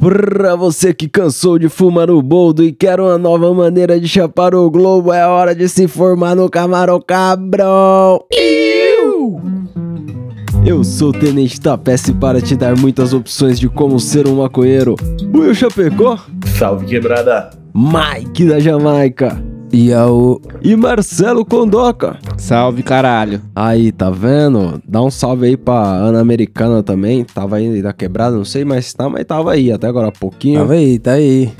Pra você que cansou de fumar no boldo e quer uma nova maneira de chapar o globo, é hora de se formar no Camarão Cabrão. Eu sou o Tenente Tapece para te dar muitas opções de como ser um maconheiro. Will Chapecó, Salve quebrada. Mike da Jamaica E ao. e Marcelo Condoca. Salve, caralho. Aí, tá vendo? Dá um salve aí pra Ana Americana também. Tava aí da quebrada, não sei mais se tá, mas tava aí até agora há pouquinho. Tava aí, tá aí.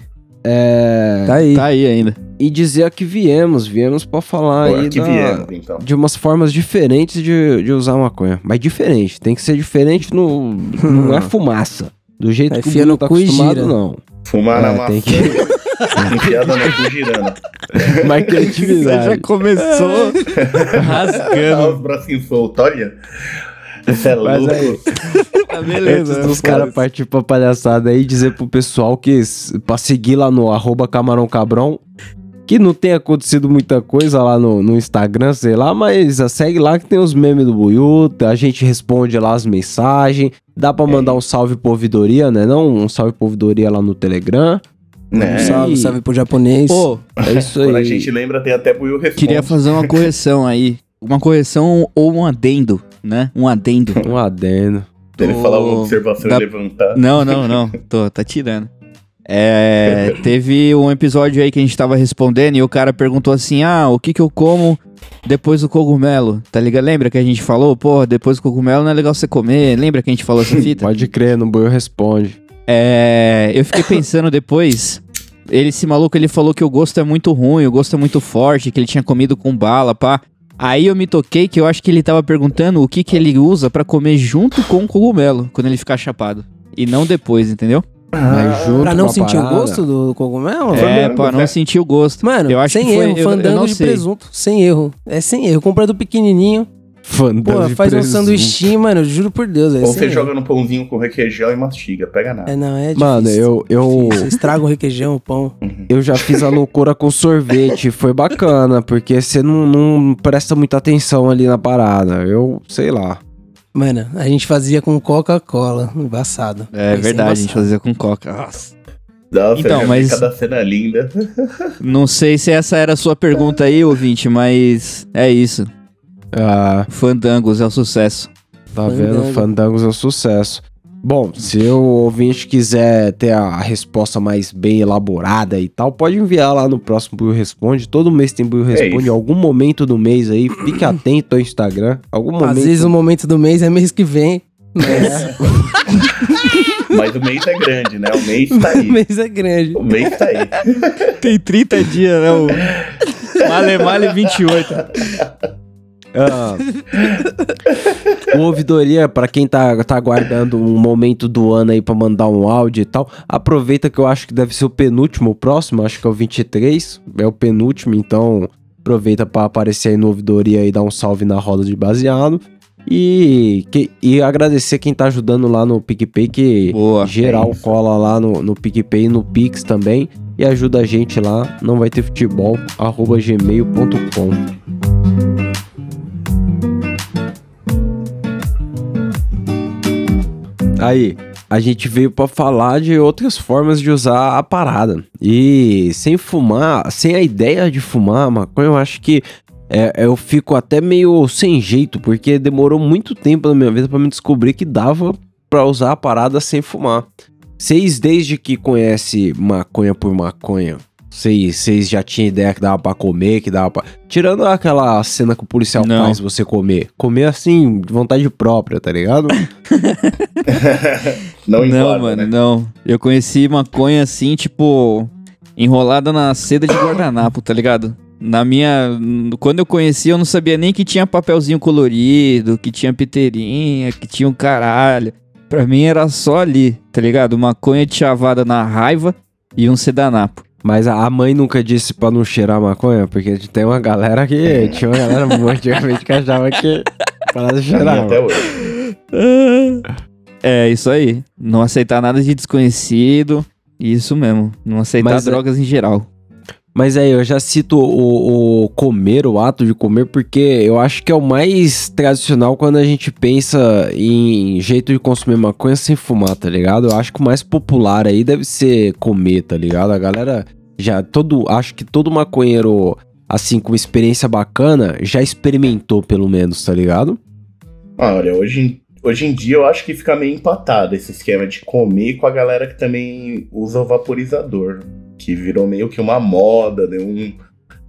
É. Tá aí. Tá aí ainda. E dizer que viemos, viemos pra falar Pô, aí da- viemos, então. de umas formas diferentes de, de usar maconha. Mas diferente, tem que ser diferente no. não é fumaça. Do jeito Aí que o no tá acostumado, gira. não. Fumar É, na tem maçã. que- Enfiada no cu girando. Mais Você já criatividade. começou Dá rasgando. os bracinhos soltos, olha. Você é Mas louco. aí, Tá antes beleza. dos caras partir pra palhaçada aí, dizer pro pessoal que pra seguir lá no arroba camarão cabrão, que não tem acontecido muita coisa lá no, no Instagram, sei lá, mas ah, segue lá que tem os memes do Buiuta, a gente responde lá as mensagens, dá pra mandar um salve pro ouvidoria, né não? Um salve pro ouvidoria lá no Telegram. Né? Salve, salve pro japonês. Pô, É isso Quando a aí. gente lembra, tem até Will Responde. queria fazer uma correção aí. Uma correção ou um adendo, né? Um adendo. Um adendo. Ele do- falar uma observação da- e levantar. Não, não, não. Tô, tá tirando. É, teve um episódio aí que a gente tava respondendo e o cara perguntou assim: Ah, o que que eu como depois do cogumelo? Tá ligado? Lembra que a gente falou? Pô, depois do cogumelo não é legal você comer. Lembra que a gente falou essa fita? Pode crer, no Buiu responde. É, eu fiquei pensando depois. Ele, esse maluco, ele falou que o gosto é muito ruim, o gosto é muito forte, que ele tinha comido com bala, pá. Aí eu me toquei que eu acho que ele tava perguntando o que que ele usa pra comer junto com o cogumelo, quando ele ficar chapado. E não depois, entendeu? Junto pra não sentir o parada, gosto do cogumelo? É, Fandango, pra não né? sentir o gosto. Mano, Eu acho sem que foi- erro, eu- eu fandango não de sei. presunto, sem erro. É sem erro. Compra do pequenininho, pô, faz um sanduichinho, mano, juro por Deus. É Ou você joga no pãozinho com requeijão e mastiga, pega nada. É, não, é difícil. Mano, eu, eu, Difícil. Estraga o requeijão, o pão. eu já fiz a loucura com sorvete. Foi bacana, porque você não, não presta muita atenção ali na parada. Eu, sei lá. Mano, a gente fazia com Coca-Cola, embaçado. É Esse verdade, a gente fazia com coca. Nossa. Nossa, Então, mas- cada cena linda. Não sei se essa era a sua pergunta aí, ouvinte, mas é isso. Ah, Fandangos é o sucesso. tá vendo? Fandango. Fandangos é um sucesso. Bom, se o ouvinte quiser ter a resposta mais bem elaborada e tal, pode enviar lá no próximo Buio Responde. Todo mês tem Buio Responde, em isso. algum momento do mês aí. Fique atento ao Instagram. Algum momento. Às vezes o momento do mês é mês que vem. Mas Mas o mês é grande, né? O mês tá o aí. mês é grande. O mês tá aí. Tem 30 dias, né? O Male Male 28. Ah, o ouvidoria, pra quem tá, tá aguardando um momento do ano aí pra mandar um áudio e tal, aproveita que eu acho que deve ser o penúltimo, o próximo, acho que é o 23, é o penúltimo, então aproveita pra aparecer aí no ouvidoria e dar um salve na roda de baseado. E, que, e agradecer quem tá ajudando lá no PicPay, que Boa. geral cola lá no, no PicPay e no Pix também. E ajuda a gente lá, não vai ter futebol, arroba gmail.com. Aí, a gente veio pra falar de outras formas de usar a parada. E sem fumar, sem a ideia de fumar maconha, eu acho que é, eu fico até meio sem jeito, porque demorou muito tempo na minha vida pra me descobrir que dava pra usar a parada sem fumar. Vocês, desde que conhece maconha por maconha, vocês vocês já tinham ideia que dava pra comer, que dava pra... Tirando aquela cena que o policial Não. faz você comer. Comer assim, de vontade própria, tá ligado? Não Não, enquadra, mano, né? não. Eu conheci maconha assim, tipo, enrolada na seda de guardanapo, tá ligado? Na minha. Quando eu conheci, eu não sabia nem que tinha papelzinho colorido, que tinha piteirinha, que tinha um caralho. Pra mim era só ali, tá ligado? Maconha de chavada na raiva e um sedanapo. Mas a mãe nunca disse pra não cheirar maconha, porque tem uma galera que. Tinha uma galera muito antigamente que achava que. Pra mim cheirava. até hoje. É, isso aí. Não aceitar nada de desconhecido. Isso mesmo. Não aceitar Mas é- drogas em geral. Mas aí, eu já cito o, o comer, o ato de comer, porque eu acho que é o mais tradicional quando a gente pensa em jeito de consumir maconha sem fumar, tá ligado? Eu acho que o mais popular aí deve ser comer, tá ligado? A galera já, todo, acho que todo maconheiro, assim, com experiência bacana, já experimentou pelo menos, tá ligado? Ah, Olha, hoje, hoje em dia eu acho que fica meio empatado esse esquema de comer com a galera que também usa o vaporizador. Que virou meio que uma moda, deu um,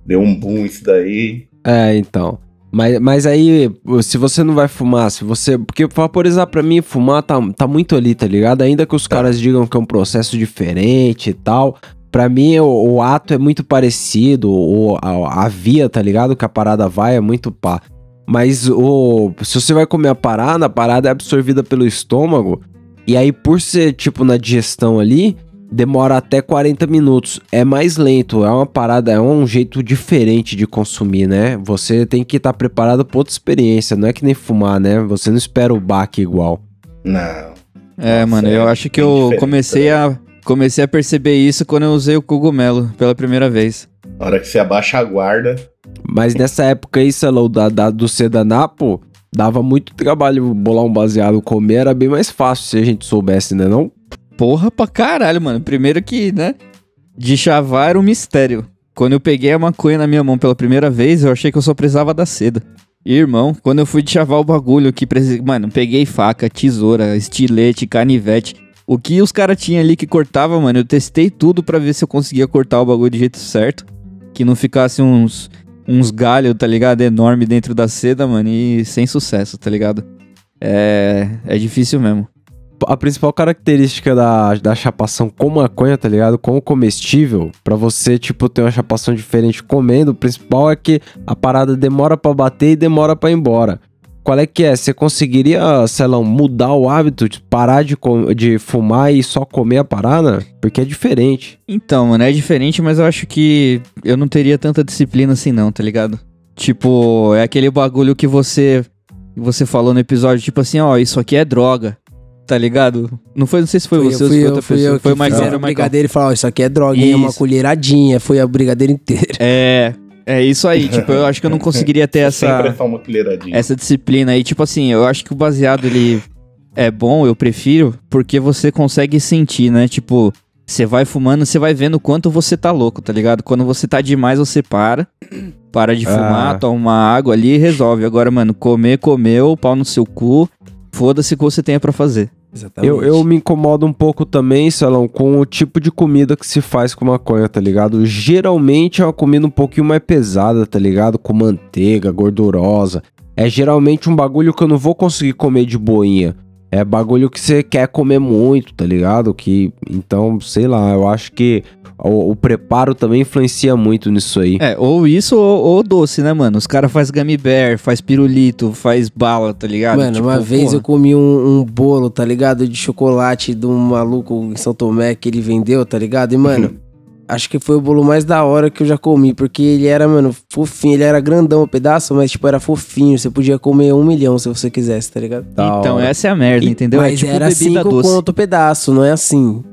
deu um boom isso daí. É, então. Mas, mas aí, se você não vai fumar, se você. Porque vaporizar pra mim, fumar tá, tá muito ali, tá ligado? Ainda que os caras digam que é um processo diferente e tal. Pra mim, o, o ato é muito parecido, o, a, a via, tá ligado? Que a parada vai é muito pá. Mas o, se você vai comer a parada, a parada é absorvida pelo estômago. E aí, por ser, tipo, na digestão ali, demora até 40 minutos. É mais lento, é uma parada, é um jeito diferente de consumir, né? Você tem que estar preparado pra outra experiência, não é que nem fumar, né? Você não espera o baque igual. Não. É, Nossa, mano, é eu acho que eu comecei né? a, comecei a perceber isso quando eu usei o cogumelo pela primeira vez. Na hora que você abaixa a guarda. Mas nessa época aí, Cello, da, da, do Sedanapo, dava muito trabalho bolar um baseado, comer era bem mais fácil se a gente soubesse, né não? Porra pra caralho, mano. Primeiro que, né? De chavar era um mistério. Quando eu peguei a maconha na minha mão pela primeira vez, eu achei que eu só precisava da seda. Irmão, quando eu fui de chavar o bagulho que precisava. Mano, peguei faca, tesoura, estilete, canivete. O que os caras tinham ali que cortava, mano, eu testei tudo pra ver se eu conseguia cortar o bagulho do jeito certo. Que não ficasse uns, uns galhos, tá ligado? Enorme dentro da seda, mano, e sem sucesso, tá ligado? É. É difícil mesmo. A principal característica da, da chapação com maconha, tá ligado? Com o comestível, pra você, tipo, ter uma chapação diferente comendo, o principal é que a parada demora pra bater e demora pra ir embora. Qual é que é? Você conseguiria, sei lá, mudar o hábito de parar de, de fumar e só comer a parada? Porque é diferente. Então, mano, é diferente, mas eu acho que eu não teria tanta disciplina assim não, tá ligado? Tipo, é aquele bagulho que você você falou no episódio, tipo assim, ó, isso aqui é droga. Tá ligado? Não foi, não sei se foi, você ou se foi outra pessoa. foi o que fiz Michael. a Era o brigadeiro e falou, ó, isso aqui é droga, hein? É uma Isso. colheradinha, foi a brigadeira inteira. É, é isso aí, tipo, eu acho que eu não conseguiria ter Sempre é essa só uma colheradinha. essa disciplina aí, tipo assim, eu acho que o baseado ele é bom, eu prefiro, porque você consegue sentir, né? Tipo, você vai fumando, você vai vendo o quanto você tá louco, tá ligado? Quando você tá demais, você para. Para de fumar, Ah. toma uma água ali e resolve. Agora, mano, comer, comeu, pau no seu cu. Foda-se o que você tenha pra fazer. Exatamente. Eu, eu me incomodo um pouco também, Salão, com o tipo de comida que se faz com maconha, tá ligado? Geralmente é uma comida um pouquinho mais pesada, tá ligado? Com manteiga, gordurosa. É geralmente um bagulho que eu não vou conseguir comer de boinha. É bagulho que você quer comer muito, tá ligado? Que então, sei lá, eu acho que o, o preparo também influencia muito nisso aí. É, ou isso ou, ou doce, né, mano? Os caras faz gummy bear, faz pirulito, faz bala, tá ligado? Mano, Tipo, uma vez porra. eu comi um, um bolo, tá ligado? De chocolate de um maluco em São Tomé que ele vendeu, tá ligado? E, mano, acho que foi o bolo mais da hora que eu já comi, porque ele era, mano, fofinho. Ele era grandão o pedaço, mas, tipo, era fofinho. Você podia comer um milhão se você quisesse, tá ligado? Da Então, hora. essa é a merda, entendeu? Mas é tipo era bebida cinco doce. conto o pedaço, não é assim.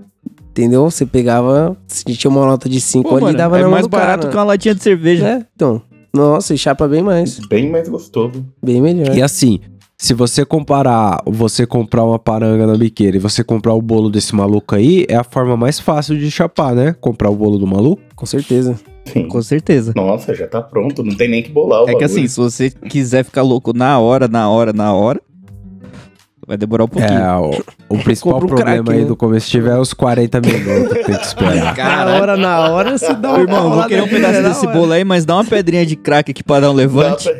Entendeu? Você pegava, se tinha uma nota de 5 Pô, ali, mano, dava é na mão mais do cara, barato né? que uma latinha de cerveja. É, então. Nossa, e chapa bem mais. Bem mais gostoso. Bem melhor. E assim, se você comparar, você comprar uma paranga na biqueira e você comprar o bolo desse maluco aí, é a forma mais fácil de chapar, né? Comprar o bolo do maluco. Com certeza. Sim. Com certeza. Nossa, já tá pronto. Não tem nem que bolar o É que bagulho. assim, se você quiser ficar louco na hora, na hora, na hora, vai demorar um pouquinho. É, o, o principal um problema crack, aí né? do comestível é os 40 minutos que tem que esperar. Na hora, na hora, você dá uma Irmão, vou querer um pedaço né, desse bolo aí, mas dá uma pedrinha de crack aqui pra dar um levante.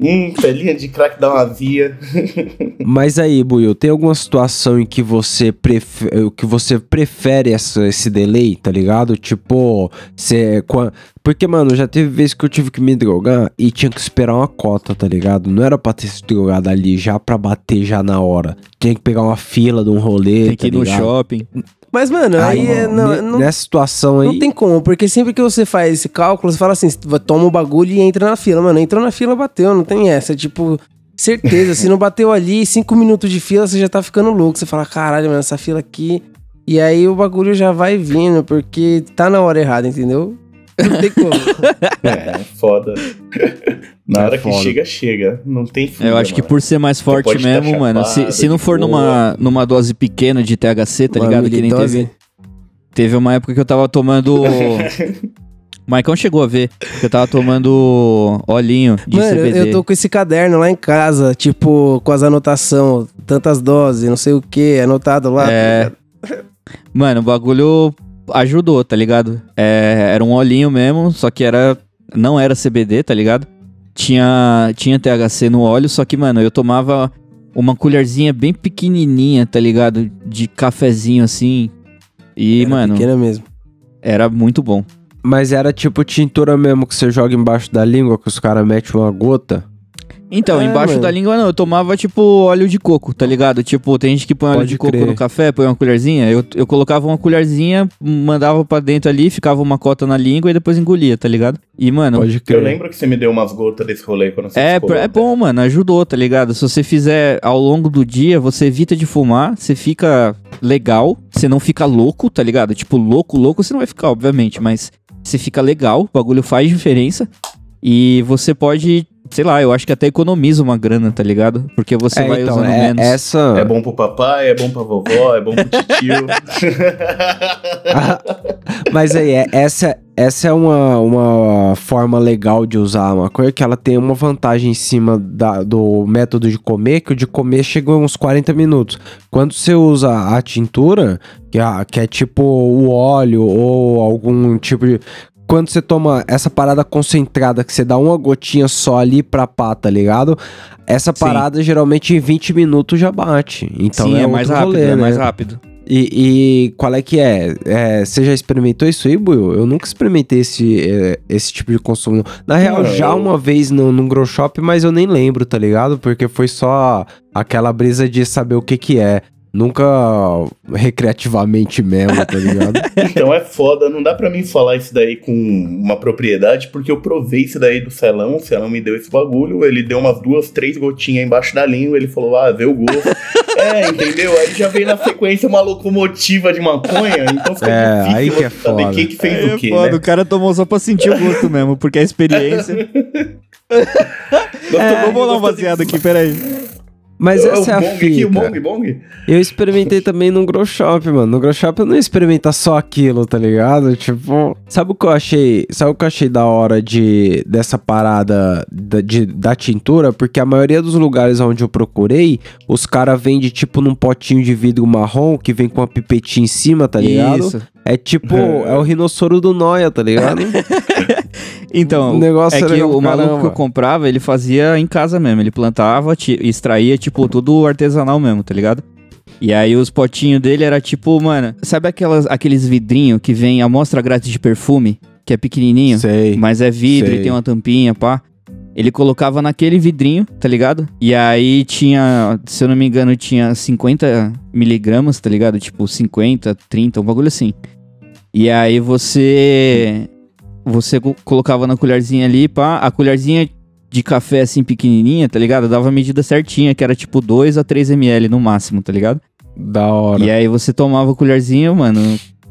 hum, pelinha de crack dá uma via. Mas aí, Buiu, tem alguma situação em que você, prefe- que você prefere essa- esse delay, tá ligado? Tipo, você. Porque, mano, já teve vezes que eu tive que me drogar e tinha que esperar uma cota, tá ligado? Não era pra ter se drogado ali já pra bater já na hora. Tinha que pegar uma fila de um rolê. Tem que ir tá no ligado? shopping. Mas, mano, aí Aí, é, não, não, nessa situação aí. não tem como, porque sempre que você faz esse cálculo, você fala assim, toma o bagulho e entra na fila. Mano, entrou na fila, bateu, não tem essa. Tipo, Certeza, se não bateu ali, cinco minutos de fila, você já tá ficando louco. Você fala, caralho, mano, essa fila aqui. E aí o bagulho já vai vindo, porque tá na hora errada, entendeu? Não tem como. É, foda. Na É hora que chega, chega. Não tem fuga, Eu acho que mano. por ser mais forte tá mesmo, mano, se, chapado, se não for numa, numa dose pequena de THC, tá Uma ligado? Que nem teve, teve uma época que eu tava tomando. O Maicon chegou a ver que eu tava tomando olhinho de Mano, eu, CBD. eu tô com esse caderno lá em casa, tipo, com as anotações, tantas doses, não sei o que, anotado lá. É. Mano, o bagulho ajudou, tá ligado? É, era um olhinho mesmo, só que era. Não era CBD, tá ligado? Tinha, tinha THC no óleo, só que, mano, eu tomava uma colherzinha bem pequenininha, tá ligado? De cafezinho assim. E, Era mano, Pequena mesmo. era muito bom. Mas era tipo tintura mesmo que você joga embaixo da língua, que os caras metem uma gota. Então, É, embaixo mano. da língua não, eu tomava tipo óleo de coco, tá ligado? Tipo, tem gente que põe óleo Pode de coco crer. no café, põe uma colherzinha. Eu, eu colocava uma colherzinha, mandava pra dentro ali, ficava uma cota na língua e depois engolia, tá ligado? E, mano, Pode Eu crer. lembro que você me deu umas gotas desse rolê quando você é, ficou é bom, mano, ajudou, tá ligado? Se você fizer ao longo do dia, você evita de fumar, você fica legal, você não fica louco, tá ligado? Tipo, louco, louco você não vai ficar, obviamente, mas você fica legal, o bagulho faz diferença. E você pode, sei lá, eu acho que até economiza uma grana, tá ligado? Porque você É, vai então, usando é, menos. essa. É bom pro papai, é bom pra vovó, é bom pro tio. Mas aí, é- essa, essa é uma, uma forma legal de usar a maconha, que ela tem uma vantagem em cima da- do método de comer, que o de comer chega a uns 40 minutos. Quando você usa a tintura, que é, que é tipo o óleo ou algum tipo de... Quando você toma essa parada concentrada, que você dá uma gotinha só ali pra pá, tá ligado? Essa Sim. parada geralmente em 20 minutos já bate. Então Sim, é, é, mais rápido, rolê, é né? mais rápido. E, e qual é que é? É, Você já experimentou isso aí, Buiu? Eu nunca experimentei esse, é, esse tipo de consumo. Na real, Não, já eu- uma vez no, num grow shop, mas eu nem lembro, tá ligado? Porque foi só aquela brisa de saber o que que é. Nunca recreativamente mesmo, tá ligado? Então é foda, não dá pra mim falar isso daí com uma propriedade, porque eu provei isso daí do Celão, o Celão me deu esse bagulho, ele deu umas duas, três gotinhas embaixo da língua, ele falou, ah, vê o gosto. é, entendeu? Aí já veio na sequência uma locomotiva de maconha, então fica É, difícil aí que é saber foda. quem que fez É o quê, foda, né? o cara tomou só pra sentir o gosto mesmo, porque a experiência. Gostou- Vou bolar um baseado aqui, peraí. Mas É essa é o a bong aqui, o fita. bong, bong? Eu experimentei também no grow shop, mano. No grow shop eu não ia experimentar só aquilo, tá ligado? Tipo, sabe o que eu achei? Sabe o que eu achei da hora de dessa parada da, de, da tintura? Porque a maioria dos lugares onde eu procurei, os caras vendem tipo num potinho de vidro marrom que vem com uma pipetinha em cima, tá ligado? Isso. É tipo, é o rinossoro do Noia, tá ligado? Então, O negócio é que legal o maluco caramba. que eu comprava, ele fazia em casa mesmo. Ele plantava, extraía, tipo, tudo artesanal mesmo, tá ligado? E aí os potinhos dele era tipo, mano, sabe aquelas, aqueles vidrinhos que vem amostra grátis de perfume? Que é pequenininho, Sei. mas é vidro sei. e tem uma tampinha, pá. Ele colocava naquele vidrinho, tá ligado? E aí tinha, se eu não me engano, tinha 50 miligramas, tá ligado? Tipo, 50, 30, um bagulho assim. E aí você. Você co- colocava na colherzinha ali, pá. A colherzinha de café assim pequenininha, tá ligado? Dava a medida certinha, que era tipo 2 a 3 ml no máximo, tá ligado? Da hora. E aí você tomava a colherzinha, mano,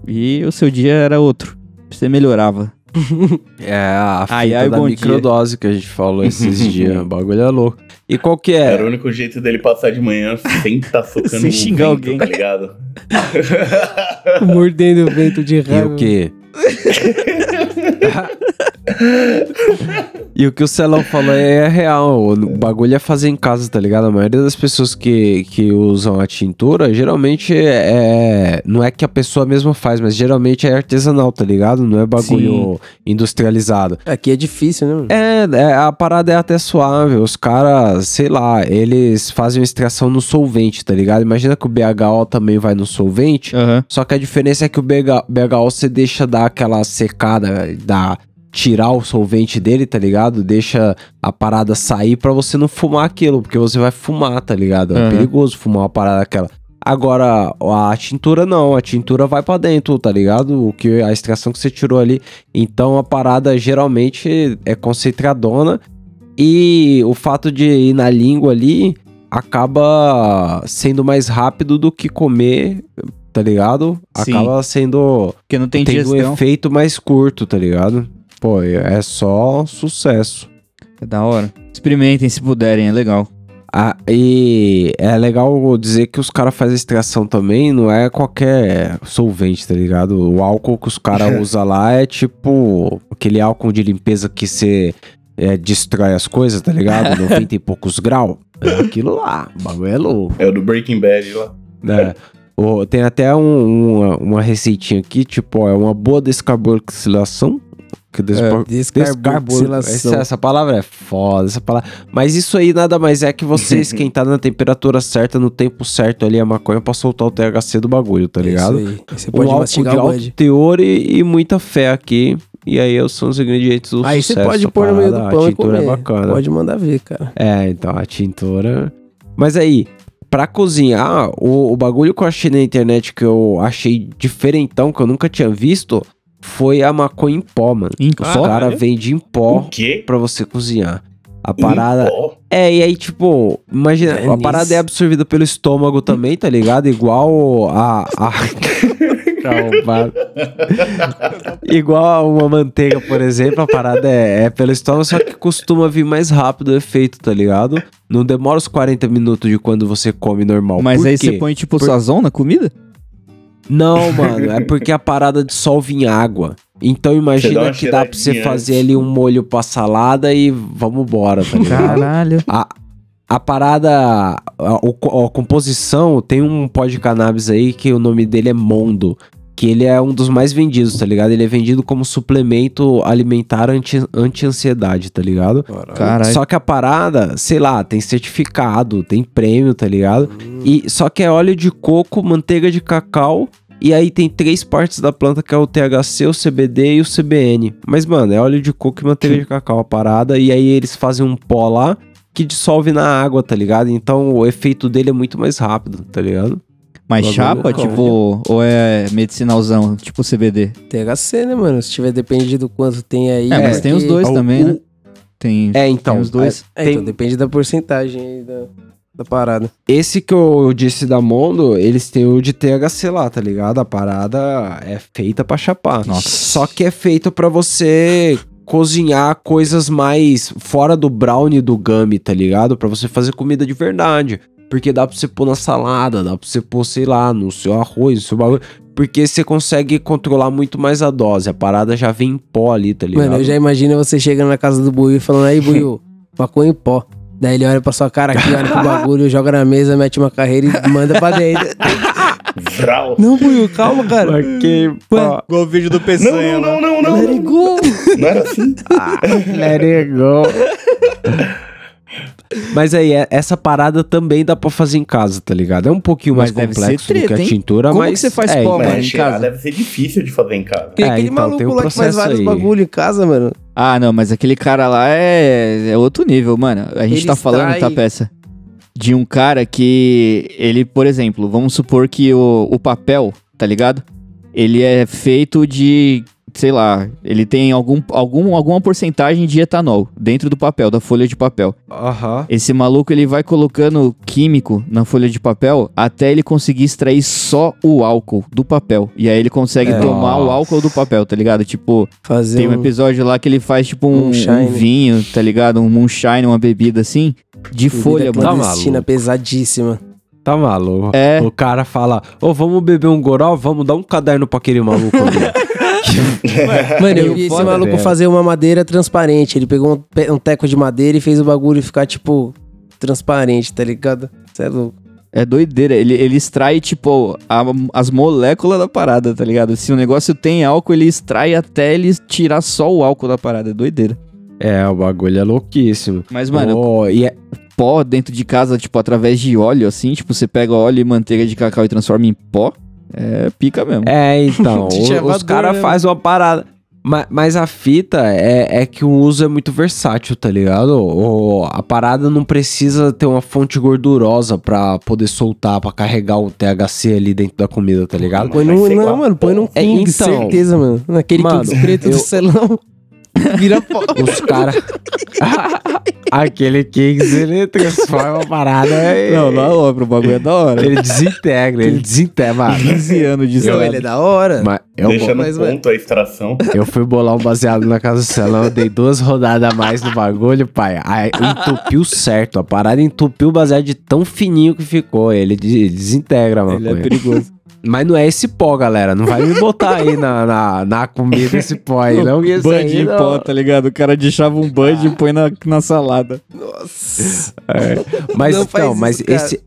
e o seu dia era outro. Você melhorava. É a fita Ai, ai, da microdose que a gente falou esses dias. O bagulho é louco. E qual que é? Era o único jeito dele passar de manhã sem tá socando Sem o xingar vento, alguém. tá ligado? Mordendo o vento de E raiva. o quê? E o que o Celão falou é real. O bagulho é fazer em casa, tá ligado? A maioria das pessoas que, que usam a tintura, geralmente é. Não é que a pessoa mesma faz, mas geralmente é artesanal, tá ligado? Não é bagulho industrializado. Aqui é difícil, né? É, é, a parada é até suave. Os caras, sei lá, eles fazem uma extração no solvente, tá ligado? Imagina que o BHO também vai no solvente. Aham. Só que a diferença é que o BH, BHO você deixa dar aquela secada, dar, tirar o solvente dele, tá ligado? Deixa a parada sair pra você não fumar aquilo, porque você vai fumar, tá ligado? É Aham. perigoso fumar uma parada daquela. Agora, a tintura não, a tintura vai pra dentro, tá ligado? O que a extração que você tirou ali. Então a parada geralmente é concentradona E o fato de ir na língua ali acaba sendo mais rápido do que comer, tá ligado? Sim. Acaba sendo Porque não tem tendo um digestão. efeito mais curto, tá ligado? Pô, é só sucesso. É da hora. Experimentem se puderem, é legal. Ah, e é legal dizer que os caras fazem extração também, não é qualquer solvente, tá ligado? O álcool que os caras usam lá é tipo aquele álcool de limpeza que você é, destrói as coisas, tá ligado? 90 e poucos graus. É aquilo lá, o bagulho é louco. É o do Breaking Bad lá. O- tem até um- uma, uma receitinha aqui, tipo, ó, é uma boa descarboxilação. Que Descarboxilação. Essa, essa palavra é foda, essa palavra. Mas isso aí nada mais é que você esquentar na temperatura certa, no tempo certo ali a maconha pra soltar o THC do bagulho, tá ligado? Isso aí. Você pode álcool mastigar de o alto teor e, e muita fé aqui. E aí são os ingredientes do Aí você pode pôr no meio do pão A e tintura comer. é bacana. Pode mandar ver, cara. É, então, a tintura. Mas aí, pra cozinhar, o, o bagulho que eu achei na internet que eu achei diferentão, que eu nunca tinha visto, foi a maconha em pó, mano. Em Os pó? cara vende em pó O quê? pra você cozinhar. A parada. É, e aí, tipo, imagina, É a nisso. parada é absorvida pelo estômago também, tá ligado? Igual a. a... Calma. Igual a uma manteiga, por exemplo, a parada é, é pelo estômago, só que costuma vir mais rápido o efeito, tá ligado? Não demora os 40 minutos de quando você come normal. Mas Por aí quê? você põe tipo Por- sazão na comida? Não, mano, é porque a parada dissolve em água. Então dá imagina que dá pra você cheiradinha fazer antes. ali um molho pra salada e vamos embora, tá ligado? Caralho. A, a parada, a, o co- a composição, tem um pó de cannabis aí que o nome dele é Mondo. Que ele é um dos mais vendidos, tá ligado? Ele é vendido como suplemento alimentar anti- anti-ansiedade, tá ligado? Caralho. Só que a parada, sei lá, tem certificado, tem prêmio, tá ligado? E só que é óleo de coco, manteiga de cacau. E aí tem três partes da planta que é o THC, o CBD e o CBN. Mas, mano, é óleo de coco e manteiga de cacau a parada. E aí eles fazem um pó lá que dissolve na água, tá ligado? Então o efeito dele é muito mais rápido, tá ligado? Mas chapa, é tipo, ou é medicinalzão, tipo CBD? THC, né, mano? Se tiver depende do quanto tem aí. É, mas tem os dois o- também, o- né? Tem, É, então. tem os dois. É, tem- então depende da porcentagem aí da, da parada. Esse que eu disse da Mondo, eles têm o de THC lá, tá ligado? A parada é feita pra chapar. Nossa. Só que é feito pra você cozinhar coisas mais fora do brownie do gummy, tá ligado? Pra você fazer comida de verdade. Porque dá pra você pôr na salada, dá pra você pôr, sei lá, no seu arroz, no seu bagulho. Porque você consegue controlar muito mais a dose. A parada já vem em pó ali, tá ligado? Mano, eu já imagino você chegando na casa do Buiu e falando, aí, Buiu, maconha em pó. Daí ele olha pra sua cara aqui, olha pro bagulho, joga na mesa, mete uma carreira e manda pra dentro. Vral. Não, Buiu, calma, cara. Mas que pó. Igual o vídeo do Não, Peçanha não, lá. não, não, Let it não. go. Não era assim. Let it go. Mas aí, é- essa parada também dá pra fazer em casa, tá ligado? É um pouquinho mais Mas ser complexo do que treta, a tintura, Como mas... que você faz é, pó, mano, em casa? deve ser difícil de fazer em casa. Tem É, aquele então, maluco tem o lá que faz vários aí. bagulho em casa, mano. Ah, não, mas aquele cara lá é, é outro nível, mano. A gente Ele tá falando, extrai- tá, peça? De um cara que ele, por exemplo, vamos supor que o, o papel, tá ligado? Ele é feito de, sei lá, ele tem algum, algum, alguma porcentagem de etanol dentro do papel, da folha de papel. Aham. Esse maluco ele vai colocando químico na folha de papel até ele conseguir extrair só o álcool do papel. E aí ele consegue É. tomar o Nossa. álcool do papel, tá ligado? Tipo, Fazer tem um um... episódio lá que ele faz tipo um, um vinho, tá ligado? Um moonshine, uma bebida assim, de folha, mano. Tá pesadíssima. Tá maluco. É. O cara fala, ô, vamos beber um goró? Vamos dar um caderno pra aquele maluco ali. Mano, eu vi esse maluco fazer uma madeira transparente. Ele pegou um, um teco de madeira e fez o bagulho ficar, tipo, transparente, tá ligado? Cê é louco. É doideira. Ele, ele extrai, tipo, a- as moléculas da parada, tá ligado? Se o negócio tem álcool, ele extrai até ele tirar só o álcool da parada. É doideira. é, o bagulho é louquíssimo. Mas, mano, Ô, e é- pó dentro de casa, tipo, através de óleo, assim, tipo, você pega óleo e manteiga de cacau e transforma em pó, é pica mesmo. É, então, o- os caras né? fazem uma parada. Ma- Mas, a fita é, é que o uso é muito versátil, tá ligado? O- a parada não precisa ter uma fonte gordurosa pra poder soltar, pra carregar o THC ali dentro da comida, tá ligado? Põe no, não, igual. mano, põe num É, King, então, certeza, mano. Naquele mano, Kings preto do eu- selão. Vira pó. Os caras. Aquele Kings, ele transforma a parada. e- Não, na hora, o bagulho é da hora. Ele desintegra, ele desintegra. Mano. 15 anos de Não, ele é da hora. Mas eu, Deixa no mas, ponto a extração. eu fui bolar um baseado na casa do Celão, eu dei duas rodadas a mais no bagulho, pai. Aí entupiu certo. A parada entupiu o baseado de tão fininho que ficou. Ele de- desintegra, mano. Ele é perigoso. Mas não é esse pó, galera. Não vai me botar aí na, na, na comida esse pó aí. Não, Band aí em não. pó, tá ligado? O cara deixava um band e põe na, na salada. Nossa. Mas Não faz então, mas cara. esse.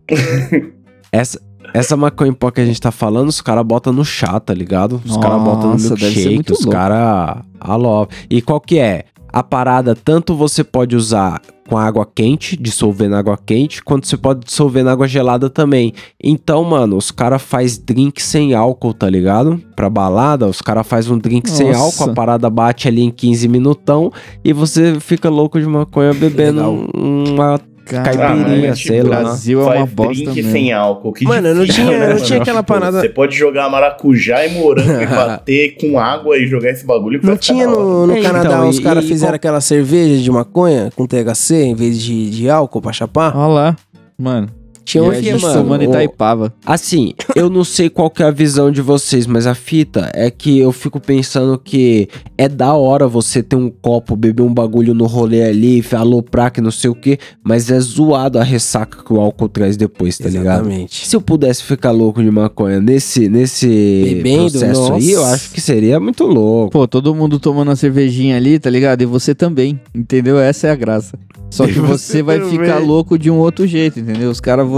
essa, essa maconha em pó que a gente tá falando, os caras botam no chá, tá ligado? Os caras botam no milkshake, os caras. Alô. E qual que é? A parada, tanto você pode usar com água quente, dissolver na água quente, quanto você pode dissolver na água gelada também. Então, mano, os caras faz drink sem álcool, tá ligado? Pra balada, os caras faz um drink sem Nossa. álcool, a parada bate ali em 15 minutão e você fica louco de maconha bebendo Legal. um- uma caipirinha, Ah, sei tipo, lá. Brasil é uma bosta drink mesmo. sem álcool. Que Mano, não difícil, tinha- né, não mano? tinha aquela Tipo, parada- Você pode jogar maracujá e morango e bater com água e jogar esse bagulho que Não tinha no, no É, Canadá, então, os caras fizeram qual- aquela cerveja de maconha com THC em vez de, de álcool pra chapar? Olha lá. Mano, Tinha e um a aqui, gente mano, tomando o- Itaipava. Assim, eu não sei qual que é a visão de vocês, mas a fita é que eu fico pensando que é da hora você ter um copo, beber um bagulho no rolê ali, aloprar que não sei o que, mas é zoado a ressaca que o álcool traz depois, tá ligado? Exatamente. Se eu pudesse ficar louco de maconha nesse, nesse Bebendo, processo aí, eu nossa. acho que seria muito louco. Pô, todo mundo tomando uma cervejinha ali, tá ligado? E você também, entendeu? Essa é a graça. Só que você você vai também. ficar louco de um outro jeito, entendeu? Os caras vão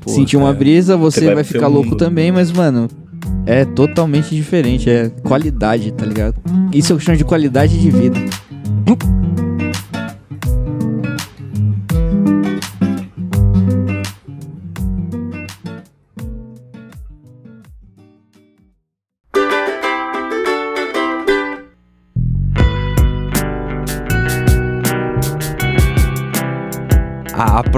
Pô, sentir uma cara. brisa, você, vai vai ficar louco também, mas, mano, é totalmente diferente. É qualidade, tá ligado? Isso eu chamo de qualidade de vida.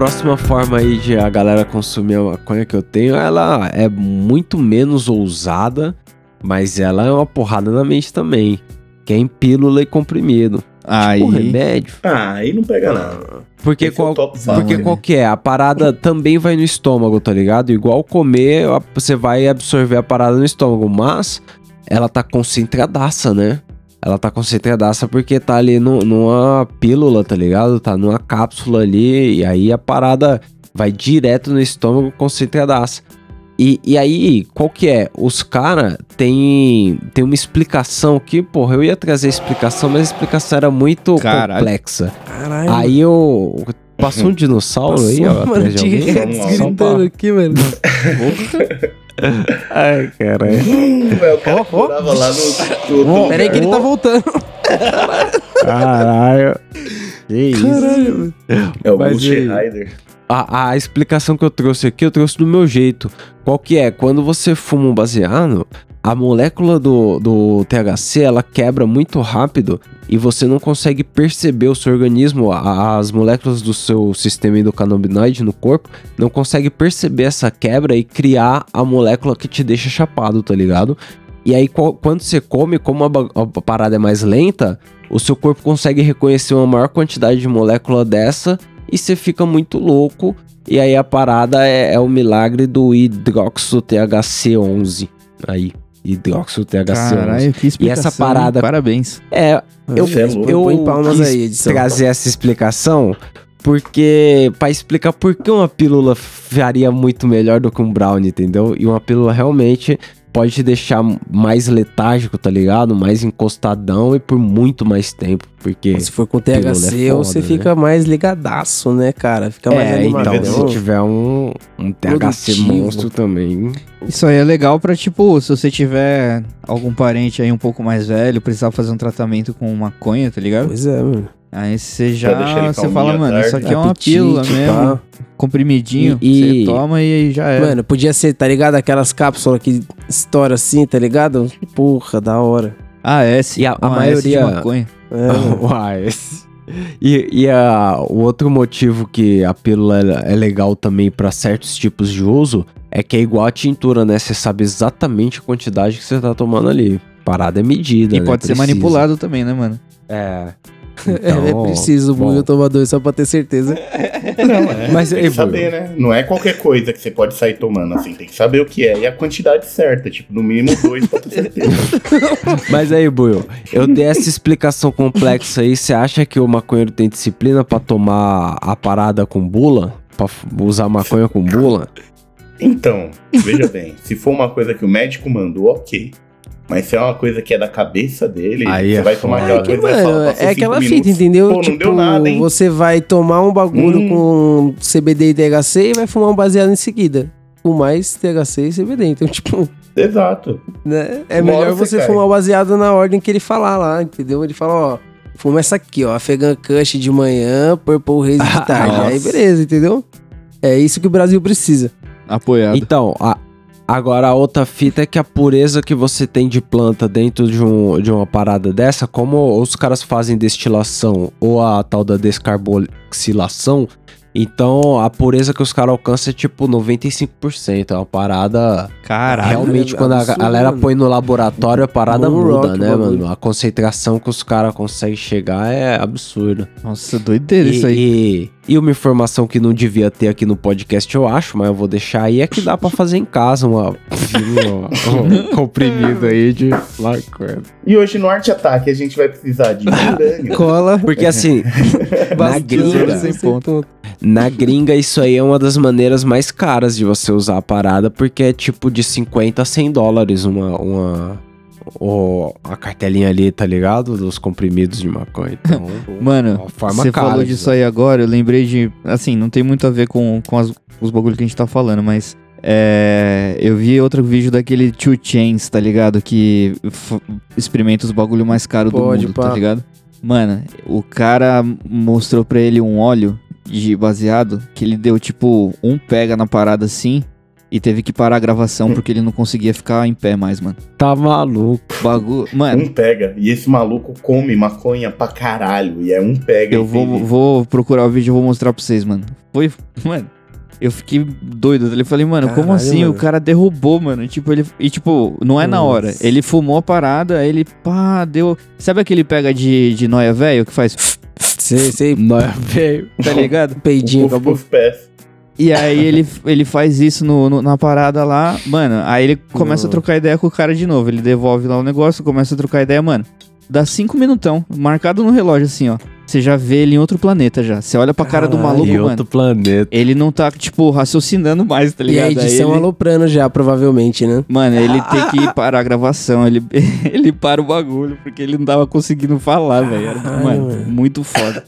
Próxima forma aí de a galera consumir a maconha que eu tenho, ela é muito menos ousada, mas ela é uma porrada na mente também. Que é em pílula e comprimido. Aí, O remédio. Ah, aí não pega nada. Porque, Esse é qual, porque né? qual que é? A parada também vai no estômago, tá ligado? Igual comer, você vai absorver a parada no estômago, mas ela tá concentradaça, né? Ela tá concentradaça porque tá ali no- numa pílula, tá ligado? Tá numa cápsula ali, e aí a parada vai direto no estômago concentradaça. E, e aí, qual que é? Os caras tem, tem uma explicação que, porra, eu ia trazer a explicação, mas a explicação era muito Caralho. complexa. Caralho. Aí eu. Passou um dinossauro aí, ó, mano, atrás de alguém? Gritando aqui, mano. Ai, caralho. Ué, o cara que morava lá no, no outro Pera aí que ele tá voltando. Caralho. Que isso? Caralho. É o Rider. A, a explicação que eu trouxe aqui, eu trouxe do meu jeito. Qual que é? Quando você fuma um baseado, a molécula do, do THC, ela quebra muito rápido e você não consegue perceber o seu organismo, as moléculas do seu sistema endocannabinoide no corpo, não consegue perceber essa quebra e criar a molécula que te deixa chapado, tá ligado? E aí, quando você come, como a, parada é mais lenta, o seu corpo consegue reconhecer uma maior quantidade de molécula dessa e você fica muito louco. E aí a parada é, é o milagre do hidroxo THC11. Aí, hidroxo THC11. caralho, que explicação. essa parada-? Parabéns. É, eu, é eu Põe palmas aí, edição. trazer essa explicação porque para explicar por que uma pílula faria muito melhor do que um brownie, entendeu? E uma pílula realmente pode te deixar mais letárgico, tá ligado? Mais encostadão e por muito mais tempo, porque Se for com Pílula é THC, foda, você né? fica mais ligadaço, né, cara? Fica mais é, animado. então, se tiver um, um THC Produtivo. monstro também. Isso aí é legal pra, tipo, se você tiver algum parente aí um pouco mais velho, precisar fazer um tratamento com maconha, tá ligado? Pois é, mano. Aí você já, você fala, mano, isso tarde. aqui é uma Apetite, pílula mesmo, pá. comprimidinho, E- você toma e aí já era. Mano, podia ser, tá ligado? Aquelas cápsulas que estouram assim, tá ligado? Porra, da hora. Ah, S. E a- a S de maioria- maconha. É. E, e a- o outro motivo que a pílula é é legal também para certos tipos de uso é que é igual a tintura, né? Você sabe exatamente a quantidade que você tá tomando ali. Parada é medida. E né? pode ser Precisa. manipulado também, né, mano? É. é preciso o bom. Buiu tomar dois só pra ter certeza. Não, é. Mas, tem que saber, né? Não é qualquer coisa que você pode sair tomando assim. Tem que saber o que é e a quantidade certa. Tipo, no mínimo dois pra ter certeza. Mas aí, Buiu, eu dei essa explicação complexa aí. Você acha que o maconheiro tem disciplina pra tomar a parada com bula? Pra usar maconha com bula? Então, veja bem. Se for uma coisa que o médico mandou, ok. Mas se é uma coisa que é da cabeça dele, Aí você é vai tomar foda. aquela Que, coisa e vai falar, mano, é aquela minutos, fita, entendeu? Pô, não tipo, deu nada, hein? você vai tomar um bagulho Hum. com CBD e THC e vai fumar um baseado em seguida. Com mais THC e CBD. Então, tipo, Exato. né? É Uma melhor você você cai. fumar o baseado na ordem que ele falar lá, entendeu? Ele fala, ó, fuma essa aqui, ó, Afegan Kush de manhã, Purple Haze de tarde. Aí beleza, entendeu? É isso que o Brasil precisa. Apoiado. Então, a- agora a outra fita é que a pureza que você tem de planta dentro de, um, de uma parada dessa, como os caras fazem destilação ou a tal da descarboxilação, então a pureza que os caras alcançam é tipo 95%. É uma parada. Caralho. realmente, é quando a galera põe no laboratório, a parada Moon muda, né, bagulho. mano? A concentração que os caras conseguem chegar é absurda. Nossa, doideira E, isso aí. e, e uma informação que não devia ter aqui no podcast, eu acho, mas eu vou deixar aí, é que dá pra fazer em casa uma, um comprimido aí de maconha. E hoje no Arte Ataque a gente vai precisar de. Cola. Porque assim, na bastante, gringa, na gringa isso aí é uma das maneiras mais caras de você usar a parada, porque é tipo de 50 a 100 dólares uma... uma o, a cartelinha ali, tá ligado? Dos comprimidos de maconha. Então, Mano, você falou de disso aí agora, eu lembrei de. Assim, não tem muito a ver com, com as- os bagulhos que a gente tá falando, mas. é, eu vi outro vídeo daquele Two Chains, tá ligado? Que experimenta os bagulho mais caros do mundo, pá. tá ligado? Mano, o cara mostrou pra ele um óleo de baseado que ele deu tipo um pega na parada assim e teve que parar a gravação porque ele não conseguia ficar em pé mais, mano. Tá maluco. Bagulho. Mano, Um pega. E esse maluco come maconha pra caralho. E é um pega. Eu vou, vou procurar o vídeo e vou mostrar pra vocês, mano. Foi. Mano. Eu fiquei doido. Eu falei, mano, como Caralho, assim? mano. O cara derrubou, mano. Tipo, ele. E tipo, não é na hora. Nossa. Ele fumou a parada, aí ele, pá, deu. Sabe aquele pega de, de noia velho que faz. Sei, sei. Não é veio. Tá ligado? Peidinho, acabou. puf, pés. E aí ele, ele faz isso no, no- na parada lá, mano. Aí ele começa a trocar ideia com o cara de novo. Ele devolve lá o negócio, começa a trocar ideia, mano. Dá cinco minutão, marcado no relógio assim, ó. Você já vê ele em outro planeta já. Você olha pra cara do maluco, E mano. outro planeta. Ele não tá, tipo, raciocinando mais, tá E ligado? a Aí edição ele- aloprando já, provavelmente, né? Mano, ele tem que parar a gravação, ele, ele para o bagulho, porque ele não tava conseguindo falar, velho. Era, mano. muito foda.